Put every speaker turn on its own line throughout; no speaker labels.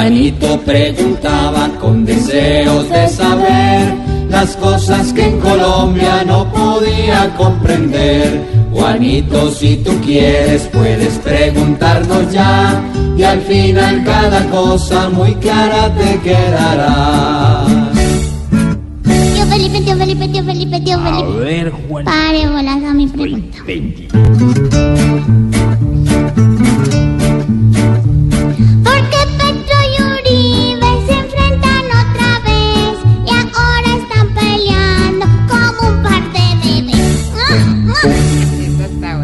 Juanito preguntaba con deseos de saber las cosas que en Colombia no podía comprender. Juanito, si tú quieres, puedes preguntarnos ya y al final cada cosa muy clara te quedará.
Tío Felipe, tío Felipe, tío Felipe, tío Felipe.
ver, Juan.
Pare bolas a mi pregunta.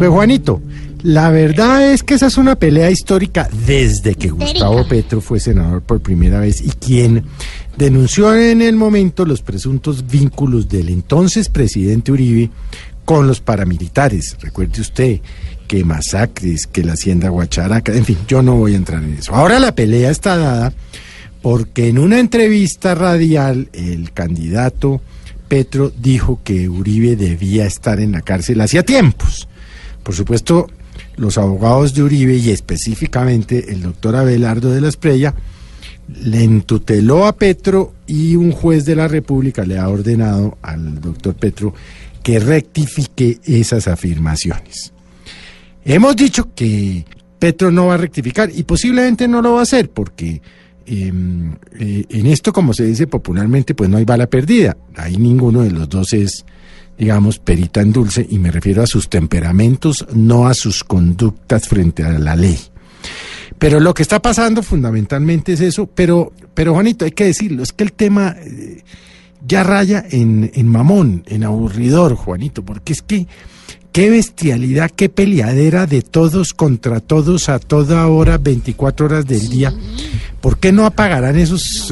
Pues Juanito, la verdad es que esa es una pelea histórica desde que Gustavo Petro fue senador por primera vez y quien denunció en el momento los presuntos vínculos del entonces presidente Uribe con los paramilitares. Recuerde usted que masacres, que la hacienda Guacharaca, en fin, yo no voy a entrar en eso. Ahora la pelea está dada porque en una entrevista radial el candidato Petro dijo que Uribe debía estar en la cárcel hacía tiempos. Por supuesto, los abogados de Uribe y específicamente el doctor Abelardo de la Esprella le entuteló a Petro y un juez de la República le ha ordenado al doctor Petro que rectifique esas afirmaciones. Hemos dicho que Petro no va a rectificar y posiblemente no lo va a hacer porque eh, eh, en esto, como se dice popularmente, pues no hay bala perdida. Ahí ninguno de los dos es, digamos, perita en dulce y me refiero a sus temperamentos, no a sus conductas frente a la ley. Pero lo que está pasando fundamentalmente es eso, pero, pero Juanito, hay que decirlo, es que el tema eh, ya raya en, en mamón, en aburridor, Juanito, porque es que qué bestialidad, qué peleadera de todos contra todos a toda hora, 24 horas del día. ¿Por qué no apagarán esos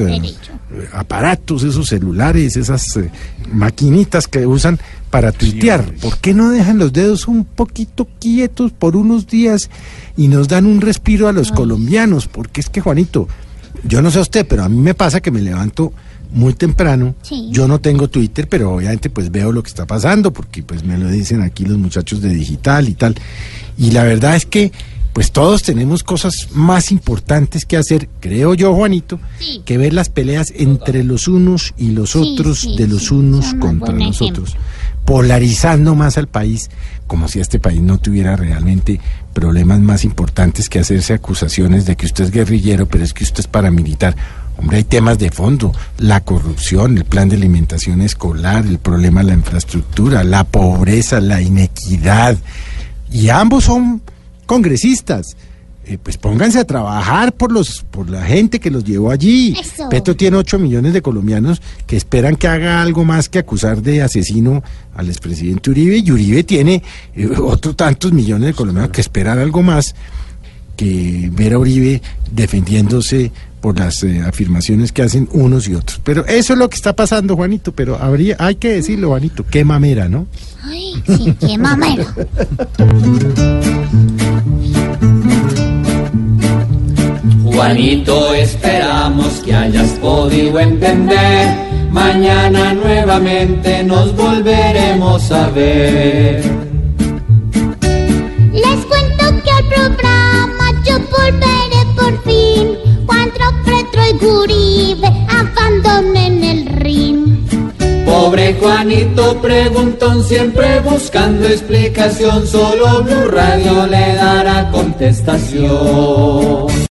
aparatos, esos celulares, esas eh, maquinitas que usan para tuitear? ¿Por qué no dejan los dedos un poquito quietos por unos días y nos dan un respiro a los colombianos? Porque es que, Juanito, yo no sé a usted, pero a mí me pasa que me levanto muy temprano.
Sí.
Yo no tengo Twitter, pero obviamente pues veo lo que está pasando, porque pues me lo dicen aquí los muchachos de digital y tal. Y la verdad es que pues todos tenemos cosas más importantes que hacer, creo yo, Juanito,
Sí.
que ver las peleas entre los unos y los
Sí,
otros,
sí,
de los
sí,
unos contra los otros, polarizando más al país, como si este país no tuviera realmente problemas más importantes que hacerse acusaciones de que usted es guerrillero, pero es que usted es paramilitar. Hombre, hay temas de fondo, la corrupción, el plan de alimentación escolar, el problema de la infraestructura, la pobreza, la inequidad. Y ambos son congresistas. Eh, pues pónganse a trabajar por los por la gente que los llevó allí.
Eso.
Petro tiene 8 millones de colombianos que esperan que haga algo más que acusar de asesino al expresidente Uribe y Uribe tiene eh, otros tantos millones de colombianos que esperan algo más que ver a Uribe defendiéndose por las eh, afirmaciones que hacen unos y otros. Pero eso es lo que está pasando, Juanito, pero habría hay que decirlo, Juanito, qué mamera, ¿no?
Ay, sí, qué mamero.
Juanito, esperamos que hayas podido entender. Mañana nuevamente nos volveremos a ver.
Les cuento que al programa yo volveré por fin cuando Petro y Uribe abandonen el ring.
Pobre Juanito preguntón, siempre buscando explicación, solo Blue Radio le dará contestación.